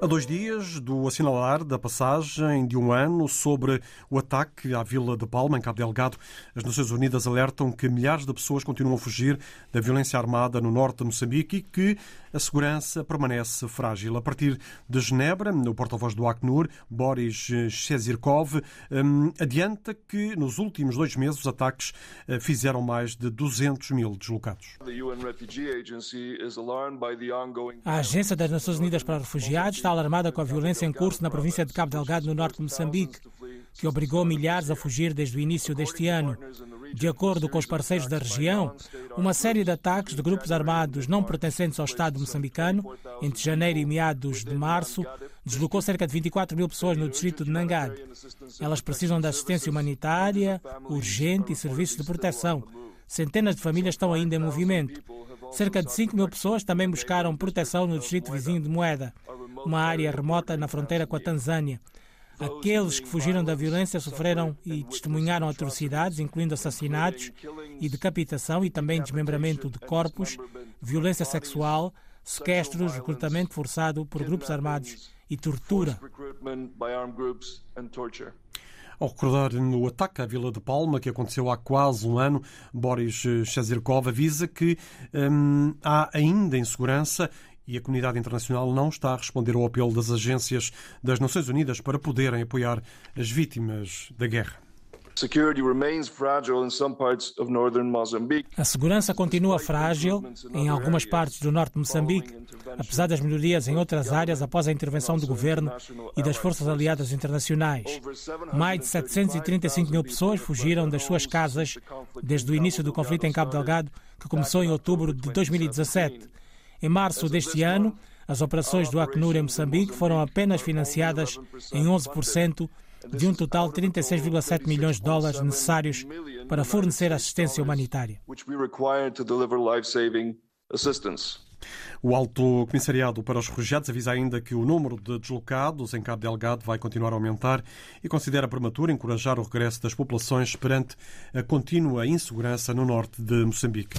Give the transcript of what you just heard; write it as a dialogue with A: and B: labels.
A: A dois dias do assinalar da passagem de um ano sobre o ataque à Vila de Palma, em Cabo Delgado, as Nações Unidas alertam que milhares de pessoas continuam a fugir da violência armada no norte de Moçambique e que a segurança permanece frágil. A partir de Genebra, o porta-voz do Acnur, Boris Shezirkov, hum, adianta que nos últimos dois meses os ataques eh, fizeram mais de 200 mil deslocados.
B: A Agência das Nações Unidas para Refugiados está alarmada com a violência em curso na província de Cabo Delgado, no norte de Moçambique, que obrigou milhares a fugir desde o início deste ano. De acordo com os parceiros da região, uma série de ataques de grupos armados não pertencentes ao Estado moçambicano, entre janeiro e meados de março, deslocou cerca de 24 mil pessoas no distrito de Nangad. Elas precisam de assistência humanitária, urgente e serviços de proteção. Centenas de famílias estão ainda em movimento. Cerca de 5 mil pessoas também buscaram proteção no distrito vizinho de Moeda, uma área remota na fronteira com a Tanzânia. Aqueles que fugiram da violência sofreram e testemunharam atrocidades, incluindo assassinatos e decapitação e também desmembramento de corpos, violência sexual, sequestros, recrutamento forçado por grupos armados e tortura.
A: Ao recordar no ataque à Vila de Palma, que aconteceu há quase um ano, Boris Shazirkov avisa que hum, há ainda insegurança e a comunidade internacional não está a responder ao apelo das agências das Nações Unidas para poderem apoiar as vítimas da guerra.
B: A segurança continua frágil em algumas partes do norte de Moçambique, apesar das melhorias em outras áreas após a intervenção do governo e das forças aliadas internacionais. Mais de 735 mil pessoas fugiram das suas casas desde o início do conflito em Cabo Delgado, que começou em outubro de 2017. Em março deste ano, as operações do Acnur em Moçambique foram apenas financiadas em 11% de um total de 36,7 milhões de dólares necessários para fornecer assistência humanitária.
A: O Alto Comissariado para os Refugiados avisa ainda que o número de deslocados em Cabo Delgado vai continuar a aumentar e considera prematuro encorajar o regresso das populações perante a contínua insegurança no norte de Moçambique.